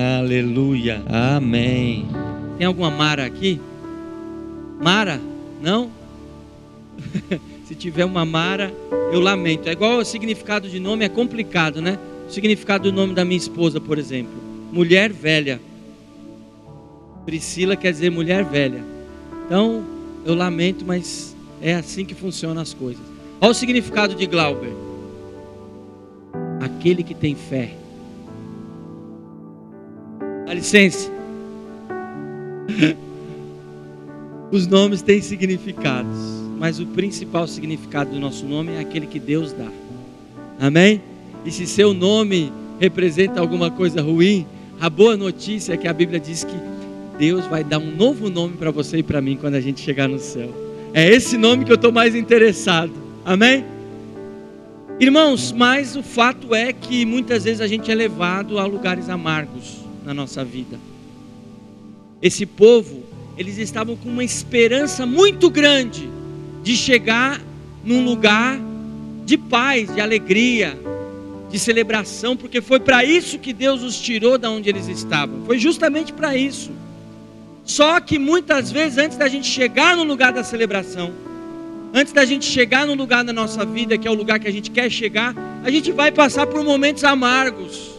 Aleluia. Amém. Tem alguma Mara aqui? Mara? Não? Se tiver uma Mara, eu lamento. É igual o significado de nome, é complicado, né? O significado do nome da minha esposa, por exemplo. Mulher velha. Priscila quer dizer mulher velha. Então, eu lamento, mas é assim que funcionam as coisas. Olha o significado de Glauber: aquele que tem fé. Dá licença. Os nomes têm significados, mas o principal significado do nosso nome é aquele que Deus dá. Amém? E se seu nome representa alguma coisa ruim, a boa notícia é que a Bíblia diz que Deus vai dar um novo nome para você e para mim quando a gente chegar no céu. É esse nome que eu estou mais interessado. Amém? Irmãos, mas o fato é que muitas vezes a gente é levado a lugares amargos na nossa vida. Esse povo, eles estavam com uma esperança muito grande de chegar num lugar de paz, de alegria, de celebração, porque foi para isso que Deus os tirou da onde eles estavam. Foi justamente para isso. Só que muitas vezes, antes da gente chegar no lugar da celebração, antes da gente chegar no lugar da nossa vida, que é o lugar que a gente quer chegar, a gente vai passar por momentos amargos.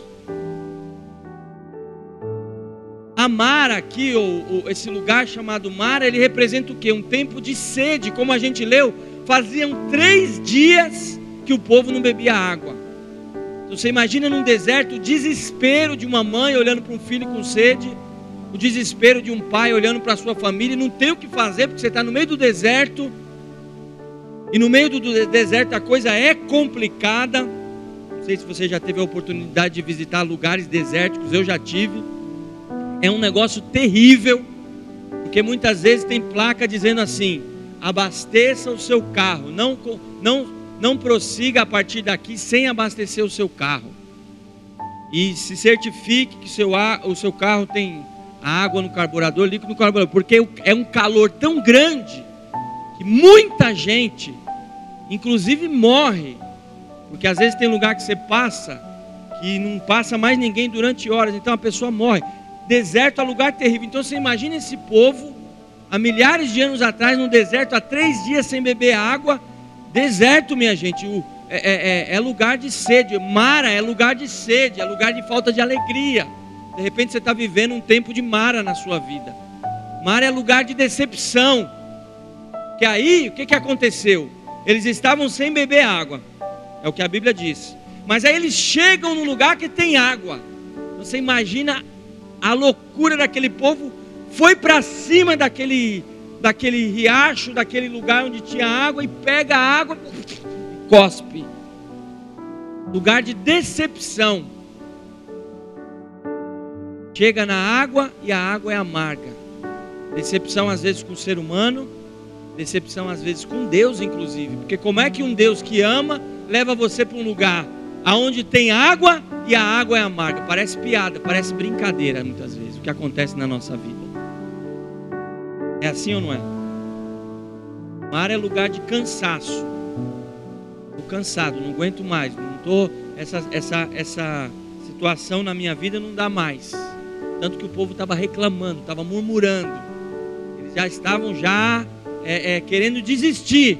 A Mara aqui, ou, ou, esse lugar chamado Mara, ele representa o que? Um tempo de sede, como a gente leu, faziam três dias que o povo não bebia água. Então, você imagina num deserto o desespero de uma mãe olhando para um filho com sede, o desespero de um pai olhando para sua família e não tem o que fazer porque você está no meio do deserto. E no meio do deserto a coisa é complicada. Não sei se você já teve a oportunidade de visitar lugares desérticos, eu já tive é um negócio terrível, porque muitas vezes tem placa dizendo assim: abasteça o seu carro, não, não, não prossiga a partir daqui sem abastecer o seu carro. E se certifique que seu, o seu carro tem água no carburador, líquido no carburador, porque é um calor tão grande que muita gente, inclusive morre, porque às vezes tem lugar que você passa que não passa mais ninguém durante horas, então a pessoa morre. Deserto é lugar terrível. Então você imagina esse povo, há milhares de anos atrás, no deserto, há três dias sem beber água. Deserto, minha gente, é, é, é, é lugar de sede. Mara é lugar de sede, é lugar de falta de alegria. De repente você está vivendo um tempo de Mara na sua vida. Mara é lugar de decepção. Que aí, o que, que aconteceu? Eles estavam sem beber água. É o que a Bíblia diz. Mas aí eles chegam num lugar que tem água. Você imagina a loucura daquele povo foi para cima daquele, daquele riacho, daquele lugar onde tinha água e pega a água e cospe. Lugar de decepção. Chega na água e a água é amarga. Decepção às vezes com o ser humano, decepção às vezes com Deus, inclusive. Porque como é que um Deus que ama leva você para um lugar aonde tem água e a água é amarga. Parece piada, parece brincadeira muitas vezes o que acontece na nossa vida. É assim ou não é? Mar é lugar de cansaço. Estou cansado, não aguento mais, não tô essa essa essa situação na minha vida não dá mais. Tanto que o povo estava reclamando, estava murmurando. Eles já estavam já é, é, querendo desistir.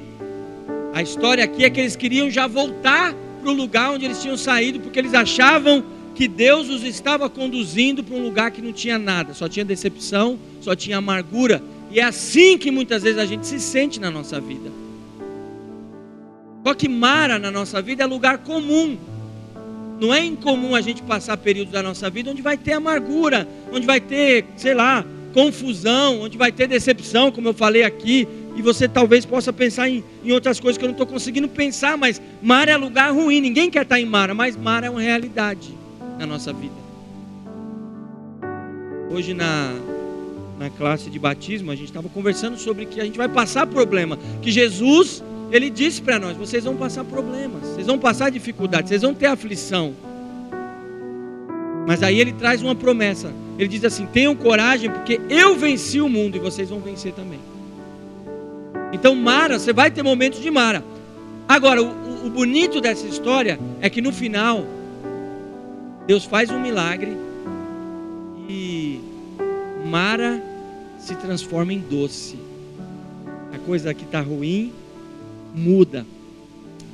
A história aqui é que eles queriam já voltar para o lugar onde eles tinham saído, porque eles achavam que Deus os estava conduzindo para um lugar que não tinha nada, só tinha decepção, só tinha amargura. E é assim que muitas vezes a gente se sente na nossa vida. Só que Mara na nossa vida é lugar comum. Não é incomum a gente passar períodos da nossa vida onde vai ter amargura, onde vai ter, sei lá, confusão, onde vai ter decepção, como eu falei aqui, e você talvez possa pensar em, em outras coisas que eu não estou conseguindo pensar, mas mar é lugar ruim, ninguém quer estar em mar, mas mar é uma realidade na nossa vida. Hoje na, na classe de batismo, a gente estava conversando sobre que a gente vai passar problema, que Jesus, ele disse para nós, vocês vão passar problemas, vocês vão passar dificuldades, vocês vão ter aflição. Mas aí ele traz uma promessa. Ele diz assim: tenham coragem, porque eu venci o mundo e vocês vão vencer também. Então, Mara, você vai ter momentos de Mara. Agora, o, o bonito dessa história é que no final, Deus faz um milagre Mara se transforma em doce. A coisa que está ruim muda.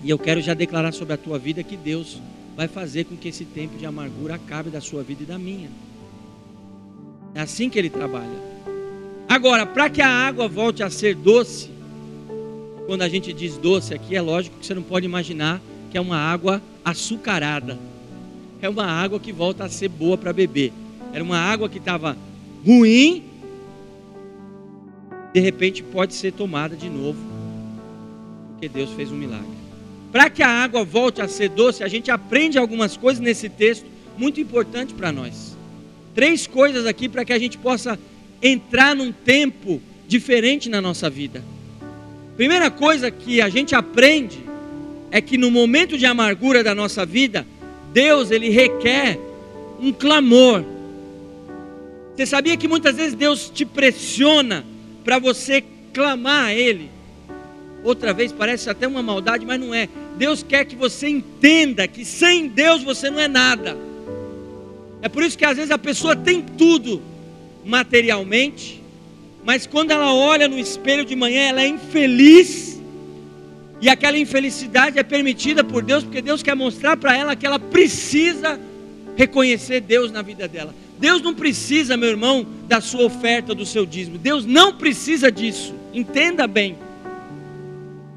E eu quero já declarar sobre a tua vida que Deus vai fazer com que esse tempo de amargura acabe da sua vida e da minha. É assim que ele trabalha. Agora, para que a água volte a ser doce, quando a gente diz doce aqui, é lógico que você não pode imaginar que é uma água açucarada. É uma água que volta a ser boa para beber. Era uma água que estava ruim, de repente pode ser tomada de novo, porque Deus fez um milagre. Para que a água volte a ser doce, a gente aprende algumas coisas nesse texto muito importante para nós. Três coisas aqui para que a gente possa entrar num tempo diferente na nossa vida. Primeira coisa que a gente aprende é que no momento de amargura da nossa vida, Deus ele requer um clamor. Você sabia que muitas vezes Deus te pressiona para você clamar a Ele? Outra vez parece até uma maldade, mas não é. Deus quer que você entenda que sem Deus você não é nada. É por isso que às vezes a pessoa tem tudo materialmente, mas quando ela olha no espelho de manhã, ela é infeliz. E aquela infelicidade é permitida por Deus, porque Deus quer mostrar para ela que ela precisa reconhecer Deus na vida dela. Deus não precisa, meu irmão, da sua oferta, do seu dízimo. Deus não precisa disso. Entenda bem.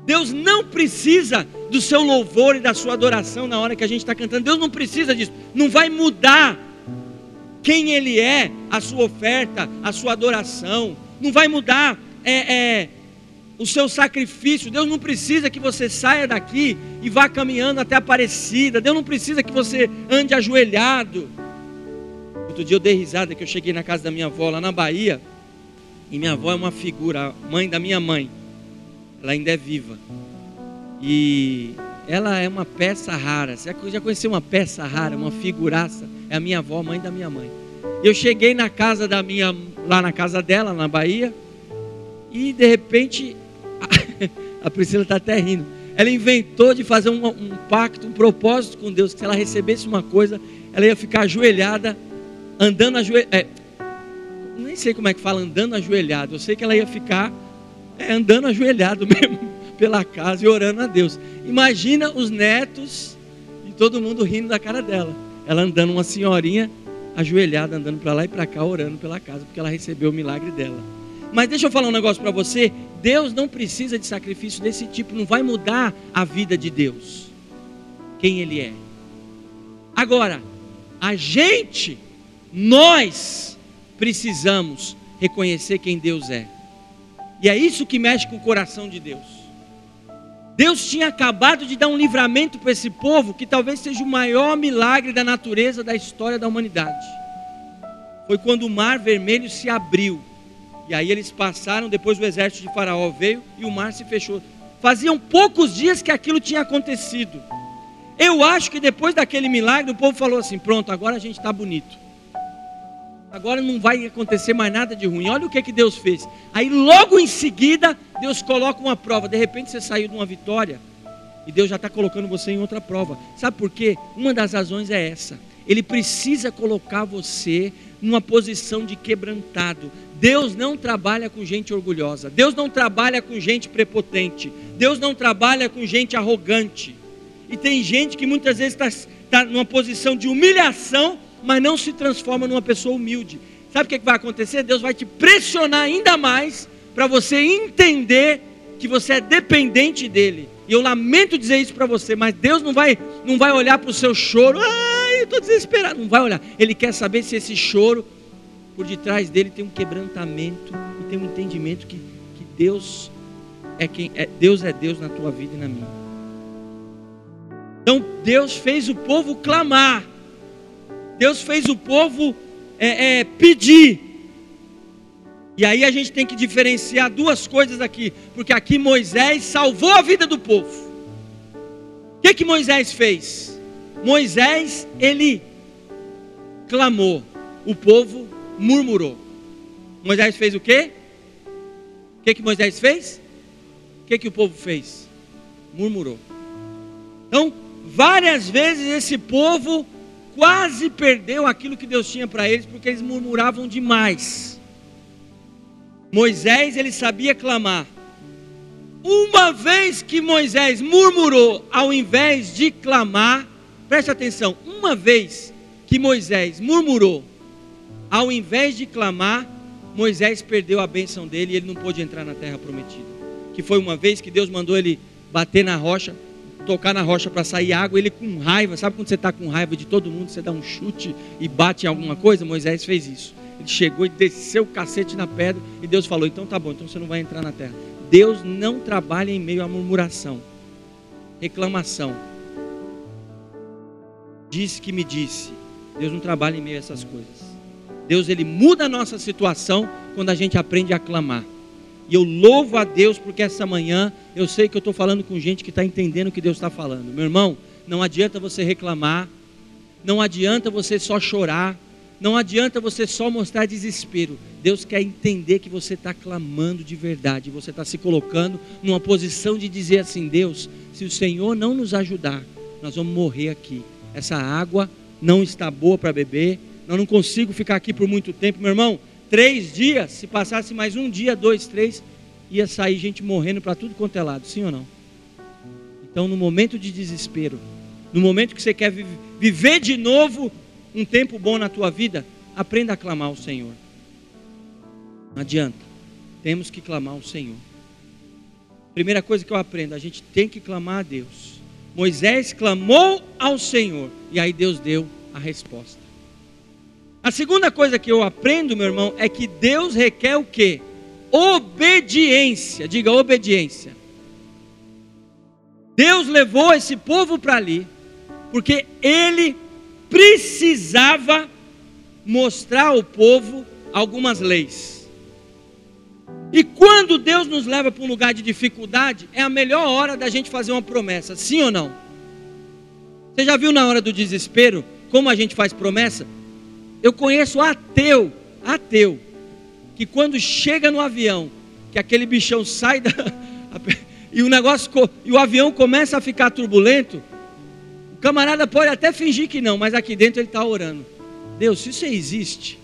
Deus não precisa do seu louvor e da sua adoração na hora que a gente está cantando. Deus não precisa disso. Não vai mudar quem Ele é, a sua oferta, a sua adoração. Não vai mudar é, é, o seu sacrifício. Deus não precisa que você saia daqui e vá caminhando até a Aparecida. Deus não precisa que você ande ajoelhado. Outro dia eu dei risada que eu cheguei na casa da minha avó lá na Bahia. E minha avó é uma figura, a mãe da minha mãe. Ela ainda é viva. E ela é uma peça rara. Você já conheceu uma peça rara, uma figuraça? É a minha avó, mãe da minha mãe. Eu cheguei na casa da minha, lá na casa dela, na Bahia, e de repente, a Priscila está até rindo. Ela inventou de fazer um, um pacto, um propósito com Deus, que se ela recebesse uma coisa, ela ia ficar ajoelhada, andando ajoelhada. É, nem sei como é que fala andando ajoelhado. Eu sei que ela ia ficar é, andando ajoelhado mesmo pela casa e orando a Deus. Imagina os netos e todo mundo rindo da cara dela. Ela andando, uma senhorinha ajoelhada, andando para lá e para cá, orando pela casa, porque ela recebeu o milagre dela. Mas deixa eu falar um negócio para você: Deus não precisa de sacrifício desse tipo, não vai mudar a vida de Deus, quem Ele é. Agora, a gente, nós, precisamos reconhecer quem Deus é. E é isso que mexe com o coração de Deus. Deus tinha acabado de dar um livramento para esse povo que talvez seja o maior milagre da natureza da história da humanidade. Foi quando o mar vermelho se abriu. E aí eles passaram, depois o exército de Faraó veio e o mar se fechou. Faziam poucos dias que aquilo tinha acontecido. Eu acho que depois daquele milagre o povo falou assim: pronto, agora a gente está bonito agora não vai acontecer mais nada de ruim. Olha o que, que Deus fez. Aí logo em seguida, Deus coloca uma prova. De repente você saiu de uma vitória e Deus já está colocando você em outra prova. Sabe por quê? Uma das razões é essa. Ele precisa colocar você numa posição de quebrantado. Deus não trabalha com gente orgulhosa. Deus não trabalha com gente prepotente. Deus não trabalha com gente arrogante. E tem gente que muitas vezes está tá numa posição de humilhação mas não se transforma numa pessoa humilde. Sabe o que, vai acontecer? Deus vai te pressionar ainda mais para você entender que você é dependente dele. E eu lamento dizer isso para você, mas Deus não vai, não vai olhar para o seu choro. Ai, eu estou desesperado. Não vai olhar. Ele quer saber se esse choro, por detrás dele, tem um quebrantamento e tem um entendimento que, que Deus é quem é. Deus é Deus na tua vida e na minha. Então Deus fez o povo clamar. Deus fez o povo é, é, pedir. E aí a gente tem que diferenciar duas coisas aqui, porque aqui Moisés salvou a vida do povo. O que que Moisés fez? Moisés ele clamou, o povo murmurou. Moisés fez o quê? O que que Moisés fez? O que que o povo fez? Murmurou. Então, várias vezes esse povo quase perdeu aquilo que Deus tinha para eles, porque eles murmuravam demais. Moisés, ele sabia clamar. Uma vez que Moisés murmurou, ao invés de clamar, preste atenção, uma vez que Moisés murmurou, ao invés de clamar, Moisés perdeu a bênção dele e ele não pôde entrar na terra prometida. Que foi uma vez que Deus mandou ele bater na rocha, tocar na rocha para sair água, ele com raiva, sabe quando você está com raiva de todo mundo, você dá um chute e bate em alguma coisa? Moisés fez isso. Ele chegou e desceu o cacete na pedra e Deus falou: então tá bom, então você não vai entrar na terra. Deus não trabalha em meio à murmuração, reclamação. Disse que me disse. Deus não trabalha em meio a essas coisas. Deus ele muda a nossa situação quando a gente aprende a clamar. E eu louvo a Deus porque essa manhã eu sei que eu estou falando com gente que está entendendo o que Deus está falando. Meu irmão, não adianta você reclamar, não adianta você só chorar, não adianta você só mostrar desespero. Deus quer entender que você está clamando de verdade. Você está se colocando numa posição de dizer assim: Deus, se o Senhor não nos ajudar, nós vamos morrer aqui. Essa água não está boa para beber. Eu não consigo ficar aqui por muito tempo, meu irmão. Três dias, se passasse mais um dia, dois, três, ia sair gente morrendo para tudo quanto é lado, sim ou não? Então, no momento de desespero, no momento que você quer viver de novo um tempo bom na tua vida, aprenda a clamar ao Senhor. Não adianta. Temos que clamar ao Senhor. Primeira coisa que eu aprendo, a gente tem que clamar a Deus. Moisés clamou ao Senhor e aí Deus deu a resposta. A segunda coisa que eu aprendo, meu irmão, é que Deus requer o quê? Obediência. Diga obediência. Deus levou esse povo para ali porque ele precisava mostrar ao povo algumas leis. E quando Deus nos leva para um lugar de dificuldade, é a melhor hora da gente fazer uma promessa, sim ou não? Você já viu na hora do desespero como a gente faz promessa? Eu conheço ateu, ateu, que quando chega no avião, que aquele bichão sai da, e o negócio e o avião começa a ficar turbulento, camarada pode até fingir que não, mas aqui dentro ele está orando. Deus, se você existe,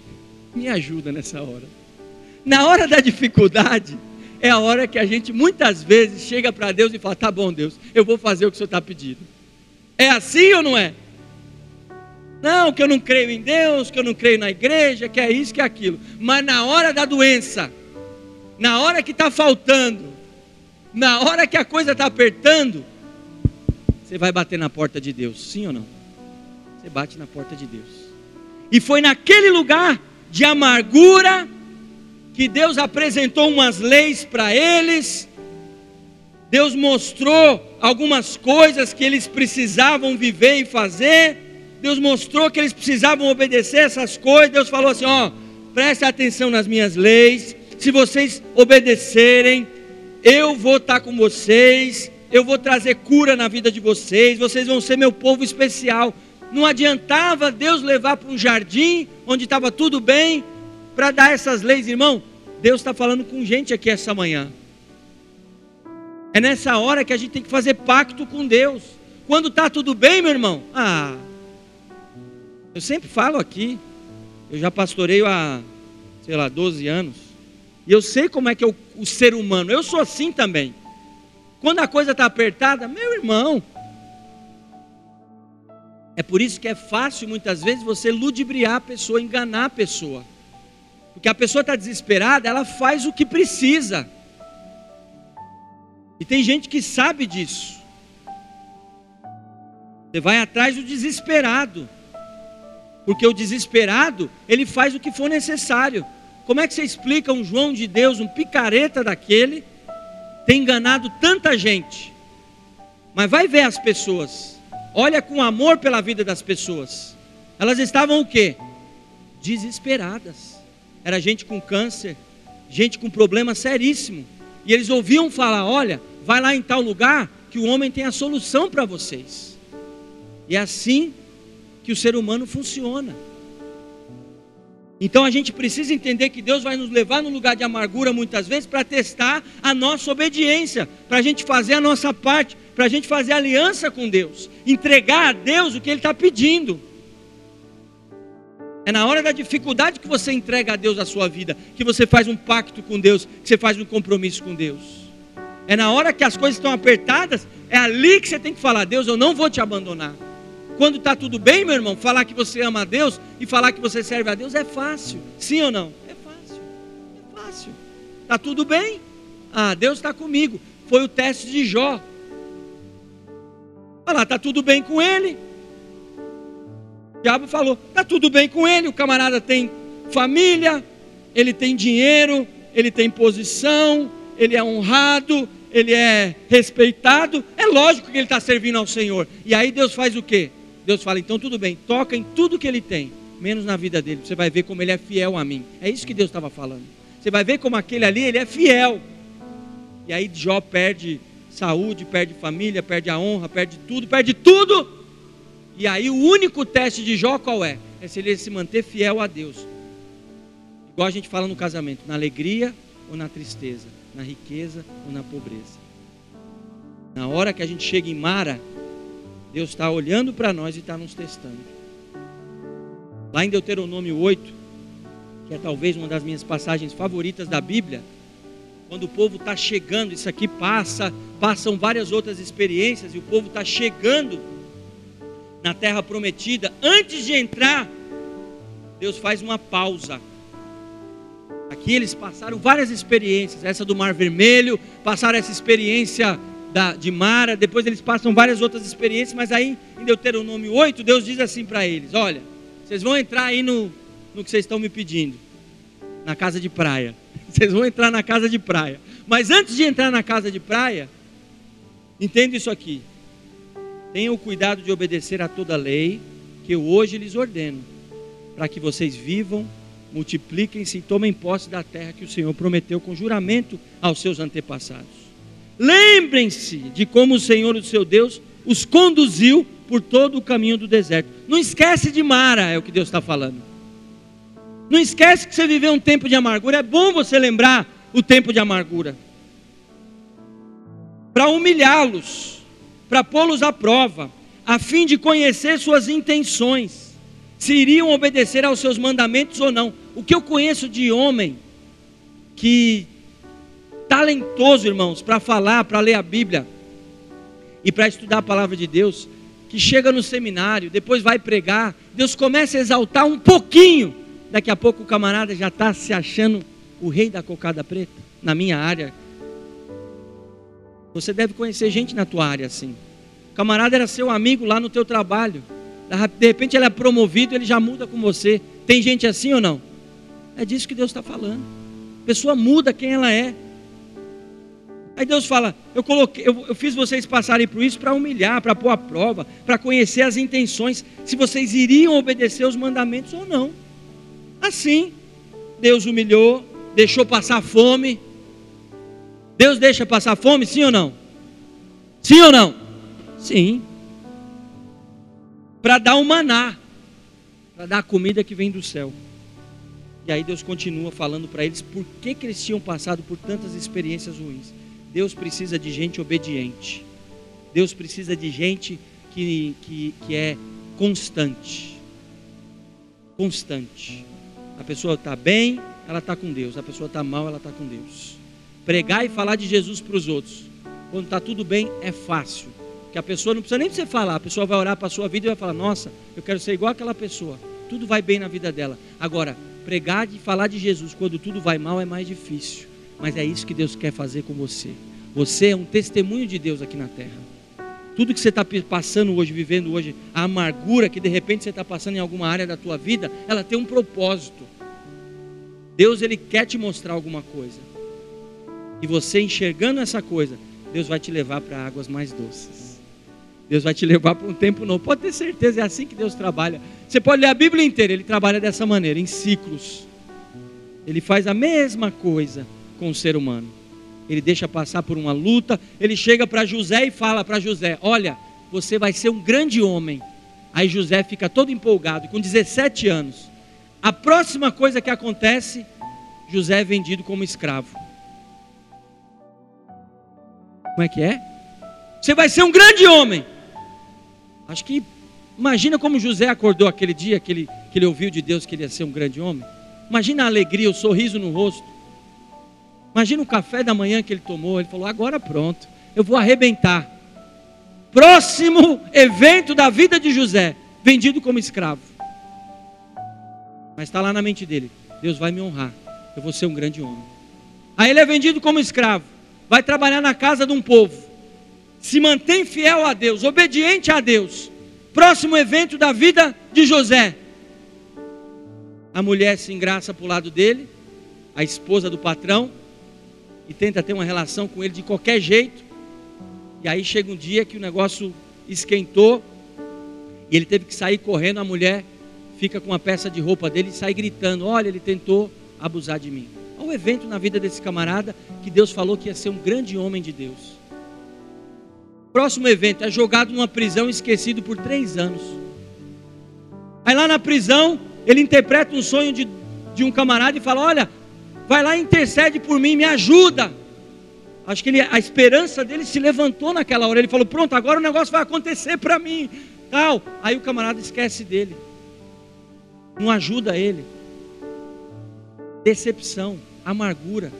me ajuda nessa hora. Na hora da dificuldade, é a hora que a gente muitas vezes chega para Deus e fala: Tá bom, Deus, eu vou fazer o que o Senhor está pedindo. É assim ou não é? Não, que eu não creio em Deus, que eu não creio na igreja, que é isso, que é aquilo. Mas na hora da doença, na hora que está faltando, na hora que a coisa está apertando, você vai bater na porta de Deus, sim ou não? Você bate na porta de Deus. E foi naquele lugar de amargura que Deus apresentou umas leis para eles. Deus mostrou algumas coisas que eles precisavam viver e fazer. Deus mostrou que eles precisavam obedecer essas coisas. Deus falou assim: ó, preste atenção nas minhas leis. Se vocês obedecerem, eu vou estar com vocês eu vou trazer cura na vida de vocês, vocês vão ser meu povo especial. Não adiantava Deus levar para um jardim onde estava tudo bem para dar essas leis, irmão. Deus está falando com gente aqui essa manhã. É nessa hora que a gente tem que fazer pacto com Deus. Quando está tudo bem, meu irmão, ah, eu sempre falo aqui, eu já pastoreio há, sei lá, 12 anos, e eu sei como é que é o, o ser humano, eu sou assim também. Quando a coisa está apertada, meu irmão. É por isso que é fácil muitas vezes você ludibriar a pessoa, enganar a pessoa. Porque a pessoa está desesperada, ela faz o que precisa. E tem gente que sabe disso. Você vai atrás do desesperado. Porque o desesperado, ele faz o que for necessário. Como é que você explica um João de Deus, um picareta daquele, tem enganado tanta gente. Mas vai ver as pessoas. Olha com amor pela vida das pessoas. Elas estavam o quê? Desesperadas. Era gente com câncer, gente com problema seríssimo. E eles ouviam falar: olha, vai lá em tal lugar que o homem tem a solução para vocês. E assim que o ser humano funciona. Então a gente precisa entender que Deus vai nos levar no lugar de amargura muitas vezes para testar a nossa obediência, para a gente fazer a nossa parte, para a gente fazer aliança com Deus, entregar a Deus o que Ele está pedindo. É na hora da dificuldade que você entrega a Deus a sua vida, que você faz um pacto com Deus, que você faz um compromisso com Deus. É na hora que as coisas estão apertadas, é ali que você tem que falar: Deus, eu não vou te abandonar. Quando está tudo bem, meu irmão, falar que você ama a Deus e falar que você serve a Deus é fácil. Sim ou não? É fácil. É fácil. Está tudo bem? Ah, Deus está comigo. Foi o teste de Jó. Olha lá, está tudo bem com ele. O diabo falou: está tudo bem com ele. O camarada tem família, ele tem dinheiro, ele tem posição, ele é honrado, ele é respeitado. É lógico que ele está servindo ao Senhor. E aí Deus faz o quê? Deus fala: então tudo bem, toca em tudo que ele tem, menos na vida dele. Você vai ver como ele é fiel a mim. É isso que Deus estava falando. Você vai ver como aquele ali, ele é fiel. E aí Jó perde saúde, perde família, perde a honra, perde tudo, perde tudo. E aí o único teste de Jó qual é? É se ele se manter fiel a Deus. Igual a gente fala no casamento, na alegria ou na tristeza, na riqueza ou na pobreza. Na hora que a gente chega em Mara, Deus está olhando para nós e está nos testando. Lá em Deuteronômio 8, que é talvez uma das minhas passagens favoritas da Bíblia, quando o povo está chegando, isso aqui passa, passam várias outras experiências e o povo está chegando na terra prometida, antes de entrar, Deus faz uma pausa. Aqui eles passaram várias experiências, essa do Mar Vermelho, passaram essa experiência da, de Mara, depois eles passam várias outras experiências, mas aí em Deuteronômio 8, Deus diz assim para eles: Olha, vocês vão entrar aí no, no que vocês estão me pedindo, na casa de praia. Vocês vão entrar na casa de praia. Mas antes de entrar na casa de praia, entenda isso aqui. Tenham o cuidado de obedecer a toda a lei que eu hoje lhes ordeno, para que vocês vivam, multipliquem-se e tomem posse da terra que o Senhor prometeu com juramento aos seus antepassados. Lembrem-se de como o Senhor, o seu Deus, os conduziu por todo o caminho do deserto. Não esquece de Mara, é o que Deus está falando. Não esquece que você viveu um tempo de amargura. É bom você lembrar o tempo de amargura. Para humilhá-los para pô-los à prova, a fim de conhecer suas intenções, se iriam obedecer aos seus mandamentos ou não. O que eu conheço de homem que talentoso, irmãos, para falar, para ler a Bíblia e para estudar a palavra de Deus, que chega no seminário, depois vai pregar, Deus começa a exaltar um pouquinho, daqui a pouco o camarada já está se achando o rei da cocada preta, na minha área, você deve conhecer gente na tua área assim. O camarada era seu amigo lá no teu trabalho. De repente ele é promovido, ele já muda com você. Tem gente assim ou não? É disso que Deus está falando. A pessoa muda quem ela é. Aí Deus fala: eu, coloquei, eu, eu fiz vocês passarem por isso para humilhar, para pôr a prova, para conhecer as intenções, se vocês iriam obedecer os mandamentos ou não. Assim, Deus humilhou, deixou passar fome, Deus deixa passar fome, sim ou não? Sim ou não? Sim. Para dar o maná, para dar a comida que vem do céu. E aí Deus continua falando para eles por que, que eles tinham passado por tantas experiências ruins. Deus precisa de gente obediente. Deus precisa de gente que, que, que é constante. Constante. A pessoa está bem, ela está com Deus. A pessoa está mal, ela está com Deus. Pregar e falar de Jesus para os outros. Quando está tudo bem, é fácil. Que a pessoa não precisa nem você falar, a pessoa vai orar para a sua vida e vai falar: Nossa, eu quero ser igual aquela pessoa. Tudo vai bem na vida dela. Agora, pregar e falar de Jesus quando tudo vai mal é mais difícil. Mas é isso que Deus quer fazer com você. Você é um testemunho de Deus aqui na terra. Tudo que você está passando hoje, vivendo hoje, a amargura que de repente você está passando em alguma área da tua vida, ela tem um propósito. Deus ele quer te mostrar alguma coisa. E você enxergando essa coisa, Deus vai te levar para águas mais doces. Deus vai te levar para um tempo novo. Pode ter certeza, é assim que Deus trabalha. Você pode ler a Bíblia inteira, ele trabalha dessa maneira, em ciclos. Ele faz a mesma coisa com o ser humano. Ele deixa passar por uma luta, ele chega para José e fala para José: Olha, você vai ser um grande homem. Aí José fica todo empolgado, com 17 anos. A próxima coisa que acontece, José é vendido como escravo. Como é que é? Você vai ser um grande homem. Acho que Imagina como José acordou aquele dia que ele, que ele ouviu de Deus que ele ia ser um grande homem. Imagina a alegria, o sorriso no rosto. Imagina o café da manhã que ele tomou. Ele falou: agora pronto, eu vou arrebentar. Próximo evento da vida de José, vendido como escravo. Mas está lá na mente dele: Deus vai me honrar, eu vou ser um grande homem. Aí ele é vendido como escravo, vai trabalhar na casa de um povo, se mantém fiel a Deus, obediente a Deus. Próximo evento da vida de José. A mulher se engraça para o lado dele, a esposa do patrão, e tenta ter uma relação com ele de qualquer jeito. E aí chega um dia que o negócio esquentou e ele teve que sair correndo. A mulher fica com uma peça de roupa dele e sai gritando: Olha, ele tentou abusar de mim. Olha o evento na vida desse camarada que Deus falou que ia ser um grande homem de Deus. Próximo evento é jogado numa prisão esquecido por três anos. Aí lá na prisão ele interpreta um sonho de, de um camarada e fala: Olha, vai lá e intercede por mim, me ajuda. Acho que ele, a esperança dele se levantou naquela hora. Ele falou: Pronto, agora o negócio vai acontecer para mim. Tal. Aí o camarada esquece dele, não ajuda ele. Decepção, amargura.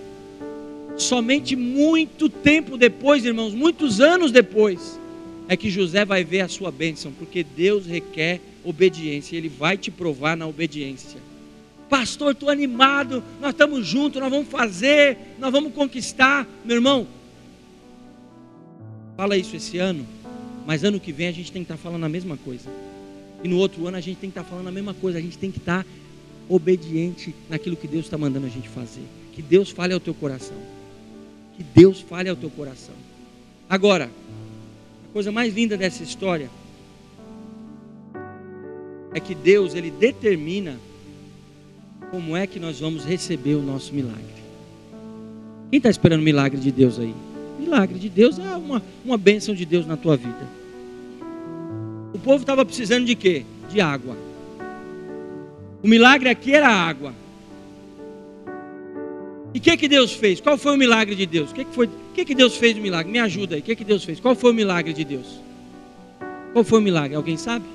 Somente muito tempo depois, irmãos, muitos anos depois, é que José vai ver a sua bênção, porque Deus requer obediência, Ele vai te provar na obediência. Pastor, estou animado, nós estamos juntos, nós vamos fazer, nós vamos conquistar. Meu irmão, fala isso esse ano, mas ano que vem a gente tem que estar falando a mesma coisa. E no outro ano a gente tem que estar falando a mesma coisa, a gente tem que estar obediente naquilo que Deus está mandando a gente fazer. Que Deus fale ao teu coração. Que Deus fale ao teu coração. Agora, a coisa mais linda dessa história é que Deus ele determina como é que nós vamos receber o nosso milagre. Quem está esperando o milagre de Deus aí? Milagre de Deus é uma, uma bênção de Deus na tua vida. O povo estava precisando de quê? De água. O milagre aqui era água. E o que, que Deus fez? Qual foi o milagre de Deus? O que, que, foi, que, que Deus fez no milagre? Me ajuda aí. O que, que Deus fez? Qual foi o milagre de Deus? Qual foi o milagre? Alguém sabe?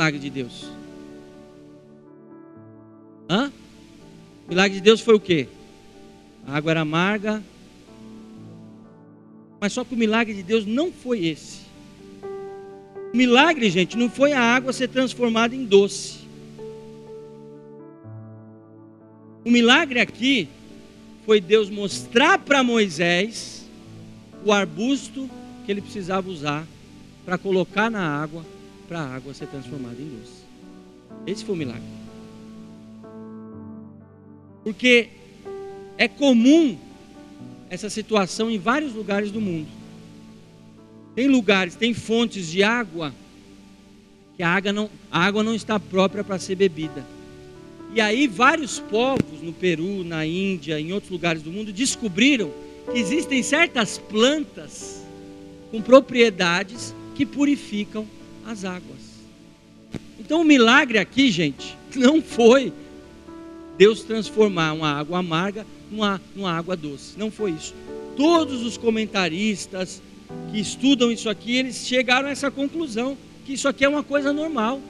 Milagre de Deus? Hã? O milagre de Deus foi o quê? A água era amarga. Mas só que o milagre de Deus não foi esse. O milagre, gente, não foi a água ser transformada em doce. O milagre aqui foi Deus mostrar para Moisés o arbusto que ele precisava usar para colocar na água para a água ser transformada em luz. Esse foi o milagre. Porque é comum essa situação em vários lugares do mundo. Tem lugares, tem fontes de água que a água não, a água não está própria para ser bebida. E aí vários povos no Peru, na Índia, em outros lugares do mundo descobriram que existem certas plantas com propriedades que purificam as águas. Então o milagre aqui, gente, não foi Deus transformar uma água amarga numa, numa água doce. Não foi isso. Todos os comentaristas que estudam isso aqui, eles chegaram a essa conclusão, que isso aqui é uma coisa normal.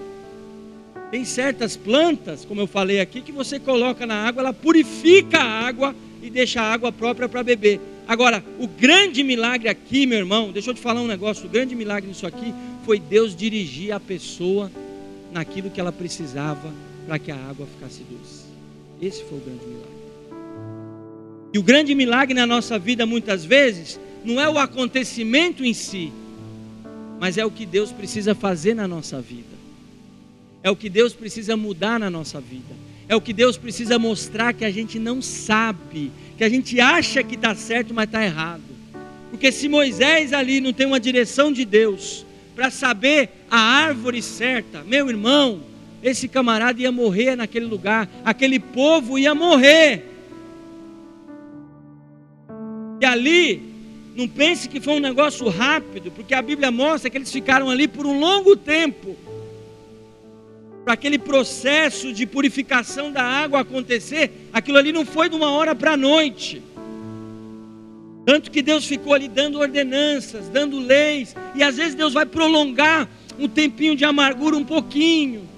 Tem certas plantas, como eu falei aqui, que você coloca na água, ela purifica a água e deixa a água própria para beber. Agora, o grande milagre aqui, meu irmão, deixa eu te falar um negócio, o grande milagre nisso aqui foi Deus dirigir a pessoa naquilo que ela precisava para que a água ficasse doce. Esse foi o grande milagre. E o grande milagre na nossa vida, muitas vezes, não é o acontecimento em si, mas é o que Deus precisa fazer na nossa vida. É o que Deus precisa mudar na nossa vida. É o que Deus precisa mostrar que a gente não sabe, que a gente acha que está certo, mas está errado. Porque se Moisés ali não tem uma direção de Deus, para saber a árvore certa. Meu irmão, esse camarada ia morrer naquele lugar, aquele povo ia morrer. E ali, não pense que foi um negócio rápido, porque a Bíblia mostra que eles ficaram ali por um longo tempo. Para aquele processo de purificação da água acontecer, aquilo ali não foi de uma hora para a noite. Tanto que Deus ficou ali dando ordenanças, dando leis, e às vezes Deus vai prolongar um tempinho de amargura um pouquinho.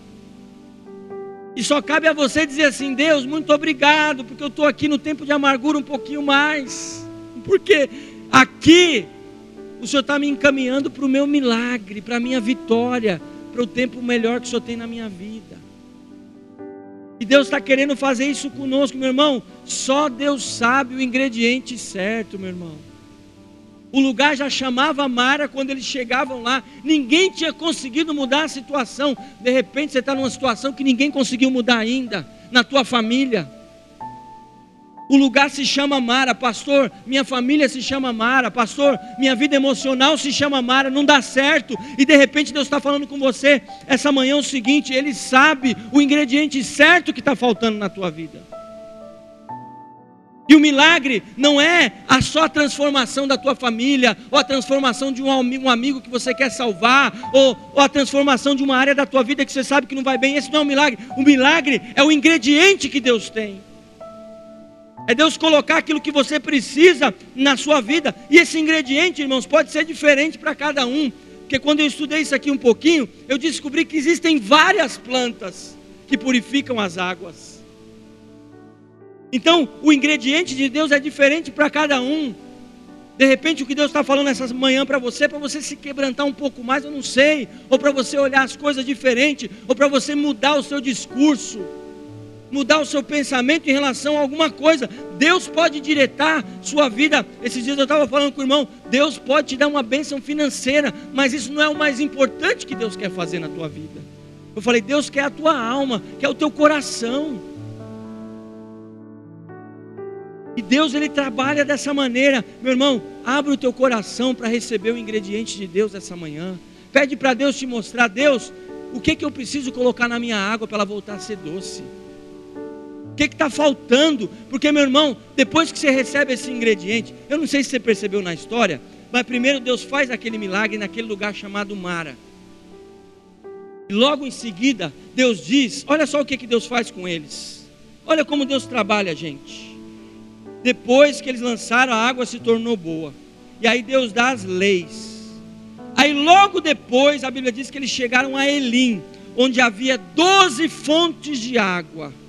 E só cabe a você dizer assim: Deus, muito obrigado, porque eu estou aqui no tempo de amargura um pouquinho mais. Porque aqui o Senhor está me encaminhando para o meu milagre, para a minha vitória, para o tempo melhor que o Senhor tem na minha vida. E Deus está querendo fazer isso conosco, meu irmão. Só Deus sabe o ingrediente certo, meu irmão. O lugar já chamava Mara quando eles chegavam lá. Ninguém tinha conseguido mudar a situação. De repente você está numa situação que ninguém conseguiu mudar ainda. Na tua família. O lugar se chama Mara, pastor. Minha família se chama Mara, pastor. Minha vida emocional se chama Mara. Não dá certo. E de repente Deus está falando com você essa manhã o seguinte: Ele sabe o ingrediente certo que está faltando na tua vida. E o milagre não é a só transformação da tua família, ou a transformação de um amigo que você quer salvar, ou, ou, a transformação de uma área da tua vida que você sabe que não vai bem. Esse não é o milagre. O milagre é o ingrediente que Deus tem. É Deus colocar aquilo que você precisa na sua vida. E esse ingrediente, irmãos, pode ser diferente para cada um. Porque quando eu estudei isso aqui um pouquinho, eu descobri que existem várias plantas que purificam as águas. Então, o ingrediente de Deus é diferente para cada um. De repente, o que Deus está falando essa manhã para você, é para você se quebrantar um pouco mais, eu não sei, ou para você olhar as coisas diferente, ou para você mudar o seu discurso, mudar o seu pensamento em relação a alguma coisa. Deus pode diretar sua vida. Esses dias eu estava falando com o irmão, Deus pode te dar uma bênção financeira, mas isso não é o mais importante que Deus quer fazer na tua vida. Eu falei, Deus quer a tua alma, quer o teu coração. E Deus ele trabalha dessa maneira. Meu irmão, abre o teu coração para receber o ingrediente de Deus essa manhã. Pede para Deus te mostrar, Deus, o que que eu preciso colocar na minha água para ela voltar a ser doce? O que está faltando? Porque, meu irmão, depois que você recebe esse ingrediente, eu não sei se você percebeu na história, mas primeiro Deus faz aquele milagre naquele lugar chamado Mara. E logo em seguida, Deus diz: olha só o que, que Deus faz com eles. Olha como Deus trabalha, gente. Depois que eles lançaram, a água se tornou boa. E aí Deus dá as leis. Aí logo depois, a Bíblia diz que eles chegaram a Elim, onde havia doze fontes de água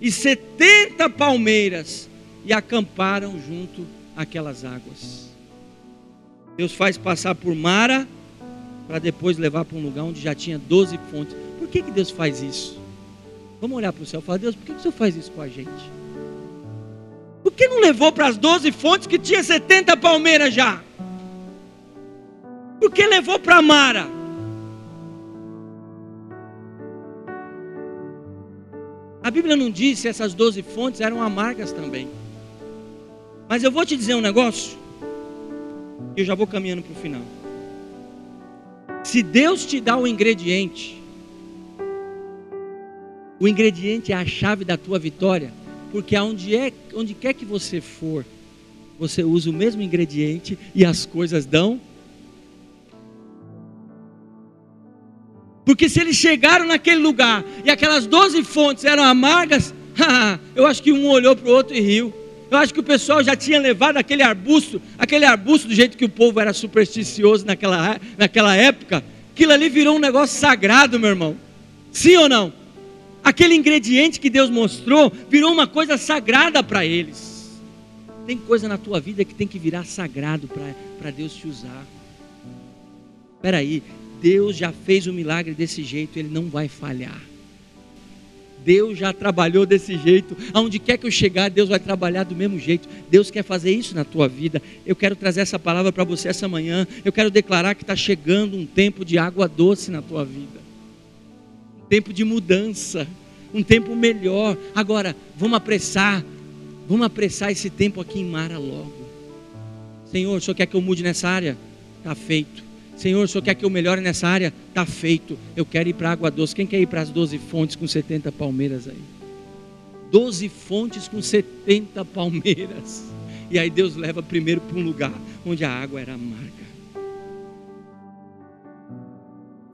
e setenta palmeiras, e acamparam junto àquelas águas. Deus faz passar por Mara, para depois levar para um lugar onde já tinha doze fontes. Por que, que Deus faz isso? Vamos olhar para o céu e falar, Deus, por que, que o Senhor faz isso com a gente? Por que não levou para as 12 fontes que tinha 70 palmeiras já? Por que levou para Mara? Bíblia não diz se essas 12 fontes eram amargas também. Mas eu vou te dizer um negócio. E eu já vou caminhando para o final. Se Deus te dá o ingrediente, o ingrediente é a chave da tua vitória porque aonde é, onde quer que você for, você usa o mesmo ingrediente e as coisas dão. Porque se eles chegaram naquele lugar e aquelas doze fontes eram amargas, eu acho que um olhou para o outro e riu. Eu acho que o pessoal já tinha levado aquele arbusto, aquele arbusto do jeito que o povo era supersticioso naquela, naquela época, aquilo ali virou um negócio sagrado, meu irmão. Sim ou não? Aquele ingrediente que Deus mostrou virou uma coisa sagrada para eles. Tem coisa na tua vida que tem que virar sagrado para Deus te usar. Espera aí, Deus já fez o um milagre desse jeito, Ele não vai falhar. Deus já trabalhou desse jeito. Aonde quer que eu chegar, Deus vai trabalhar do mesmo jeito. Deus quer fazer isso na tua vida. Eu quero trazer essa palavra para você essa manhã. Eu quero declarar que está chegando um tempo de água doce na tua vida tempo de mudança, um tempo melhor. Agora, vamos apressar, vamos apressar esse tempo aqui em Mara logo. Senhor, o Senhor quer que eu mude nessa área? Está feito. Senhor, o Senhor quer que eu melhore nessa área? Está feito. Eu quero ir para a água doce. Quem quer ir para as 12 fontes com 70 palmeiras aí? 12 fontes com 70 palmeiras. E aí Deus leva primeiro para um lugar onde a água era amarga.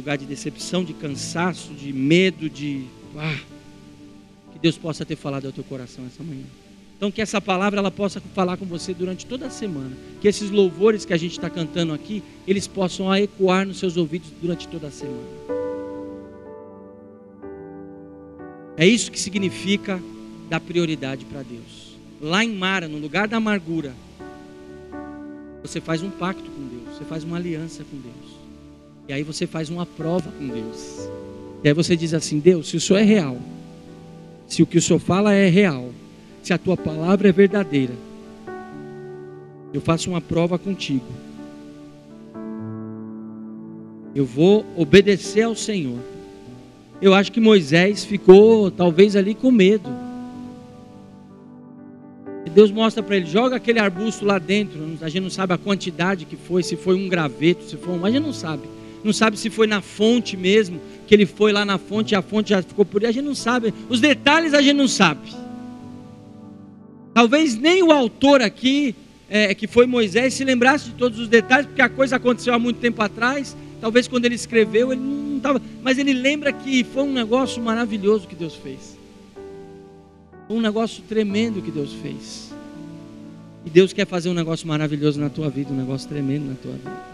lugar de decepção, de cansaço, de medo, de. Ah, que Deus possa ter falado ao teu coração essa manhã. Então que essa palavra ela possa falar com você durante toda a semana. Que esses louvores que a gente está cantando aqui, eles possam ecoar nos seus ouvidos durante toda a semana. É isso que significa dar prioridade para Deus. Lá em Mara, no lugar da amargura, você faz um pacto com Deus, você faz uma aliança com Deus. E aí você faz uma prova com Deus. E aí você diz assim: Deus, se o Senhor é real, se o que o Senhor fala é real, se a tua palavra é verdadeira, eu faço uma prova contigo. Eu vou obedecer ao Senhor. Eu acho que Moisés ficou talvez ali com medo. Deus mostra para ele: joga aquele arbusto lá dentro. A gente não sabe a quantidade que foi, se foi um graveto, se foi um. A gente não sabe. Não sabe se foi na fonte mesmo, que ele foi lá na fonte e a fonte já ficou por aí. A gente não sabe. Os detalhes a gente não sabe. Talvez nem o autor aqui, é, que foi Moisés, se lembrasse de todos os detalhes, porque a coisa aconteceu há muito tempo atrás. Talvez quando ele escreveu, ele não estava. Mas ele lembra que foi um negócio maravilhoso que Deus fez. Foi um negócio tremendo que Deus fez. E Deus quer fazer um negócio maravilhoso na tua vida, um negócio tremendo na tua vida.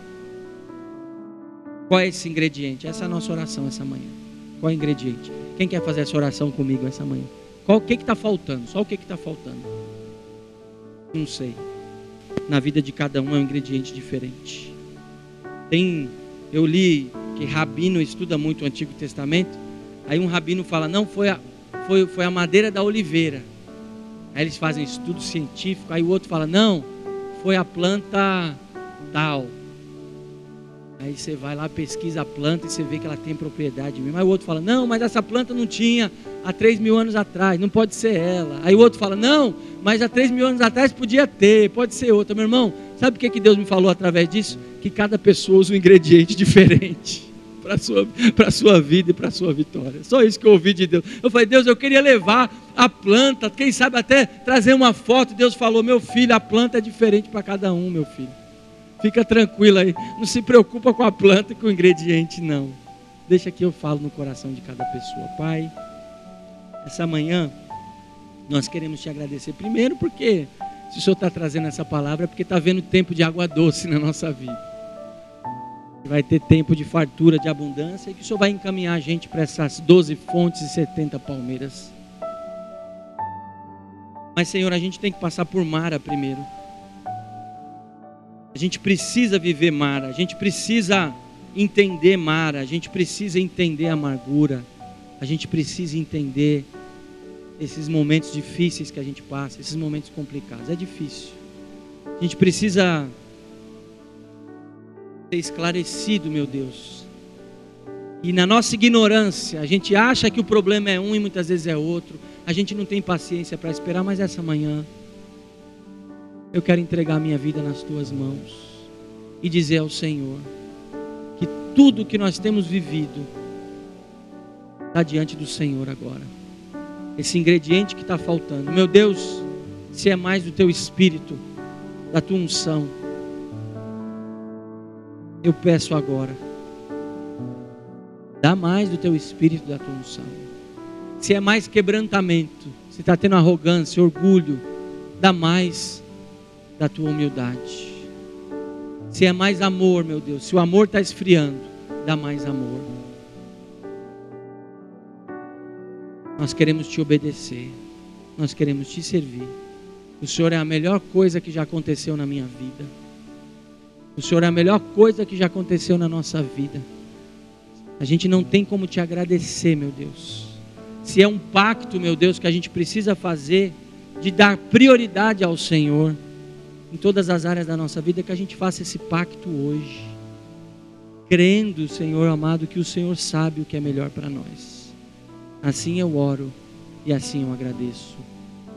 Qual é esse ingrediente? Essa é a nossa oração essa manhã. Qual é o ingrediente? Quem quer fazer essa oração comigo essa manhã? Qual o que está faltando? Só o que está faltando? Não sei. Na vida de cada um é um ingrediente diferente. Tem, eu li que rabino estuda muito o Antigo Testamento. Aí um rabino fala, não foi a, foi, foi a madeira da oliveira. Aí eles fazem estudo científico. Aí o outro fala, não, foi a planta tal. Aí você vai lá, pesquisa a planta e você vê que ela tem propriedade mesmo. Aí o outro fala, não, mas essa planta não tinha há 3 mil anos atrás, não pode ser ela. Aí o outro fala, não, mas há 3 mil anos atrás podia ter, pode ser outra. Meu irmão, sabe o que, que Deus me falou através disso? Que cada pessoa usa um ingrediente diferente para a sua, sua vida e para a sua vitória. Só isso que eu ouvi de Deus. Eu falei, Deus, eu queria levar a planta, quem sabe até trazer uma foto. Deus falou, meu filho, a planta é diferente para cada um, meu filho. Fica tranquilo aí. Não se preocupa com a planta e com o ingrediente, não. Deixa que eu falo no coração de cada pessoa. Pai, essa manhã nós queremos te agradecer. Primeiro, porque se o Senhor está trazendo essa palavra, é porque está vendo tempo de água doce na nossa vida. Vai ter tempo de fartura, de abundância, e que o Senhor vai encaminhar a gente para essas 12 fontes e 70 palmeiras. Mas, Senhor, a gente tem que passar por Mara primeiro. A gente precisa viver Mara, a gente precisa entender Mara, a gente precisa entender a amargura, a gente precisa entender esses momentos difíceis que a gente passa, esses momentos complicados. É difícil. A gente precisa ser esclarecido, meu Deus. E na nossa ignorância, a gente acha que o problema é um e muitas vezes é outro. A gente não tem paciência para esperar, mas essa manhã eu quero entregar a minha vida nas tuas mãos e dizer ao Senhor que tudo que nós temos vivido está diante do Senhor agora. Esse ingrediente que está faltando. Meu Deus, se é mais do teu espírito, da tua unção, eu peço agora, dá mais do teu espírito, da tua unção. Se é mais quebrantamento, se está tendo arrogância, orgulho, dá mais da tua humildade. Se é mais amor, meu Deus, se o amor está esfriando, dá mais amor. Nós queremos te obedecer, nós queremos te servir. O Senhor é a melhor coisa que já aconteceu na minha vida. O Senhor é a melhor coisa que já aconteceu na nossa vida. A gente não tem como te agradecer, meu Deus. Se é um pacto, meu Deus, que a gente precisa fazer de dar prioridade ao Senhor em todas as áreas da nossa vida, que a gente faça esse pacto hoje, crendo, Senhor amado, que o Senhor sabe o que é melhor para nós. Assim eu oro e assim eu agradeço,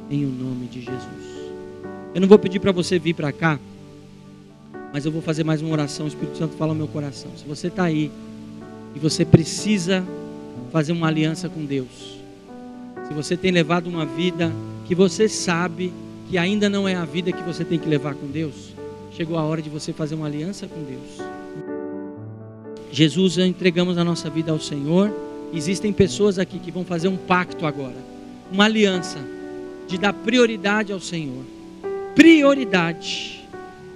em o nome de Jesus. Eu não vou pedir para você vir para cá, mas eu vou fazer mais uma oração. O Espírito Santo fala ao meu coração. Se você está aí e você precisa fazer uma aliança com Deus, se você tem levado uma vida que você sabe que ainda não é a vida que você tem que levar com Deus, chegou a hora de você fazer uma aliança com Deus. Jesus, entregamos a nossa vida ao Senhor. Existem pessoas aqui que vão fazer um pacto agora, uma aliança de dar prioridade ao Senhor. Prioridade.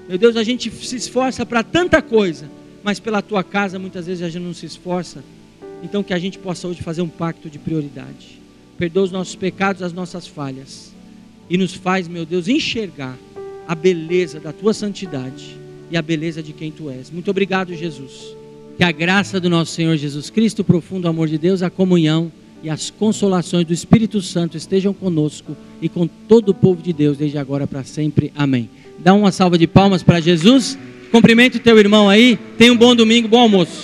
Meu Deus, a gente se esforça para tanta coisa, mas pela tua casa muitas vezes a gente não se esforça. Então que a gente possa hoje fazer um pacto de prioridade. Perdoa os nossos pecados, as nossas falhas. E nos faz, meu Deus, enxergar a beleza da tua santidade e a beleza de quem tu és. Muito obrigado, Jesus. Que a graça do nosso Senhor Jesus Cristo, o profundo amor de Deus, a comunhão e as consolações do Espírito Santo estejam conosco e com todo o povo de Deus, desde agora para sempre. Amém. Dá uma salva de palmas para Jesus. Cumprimente o teu irmão aí. Tenha um bom domingo, bom almoço.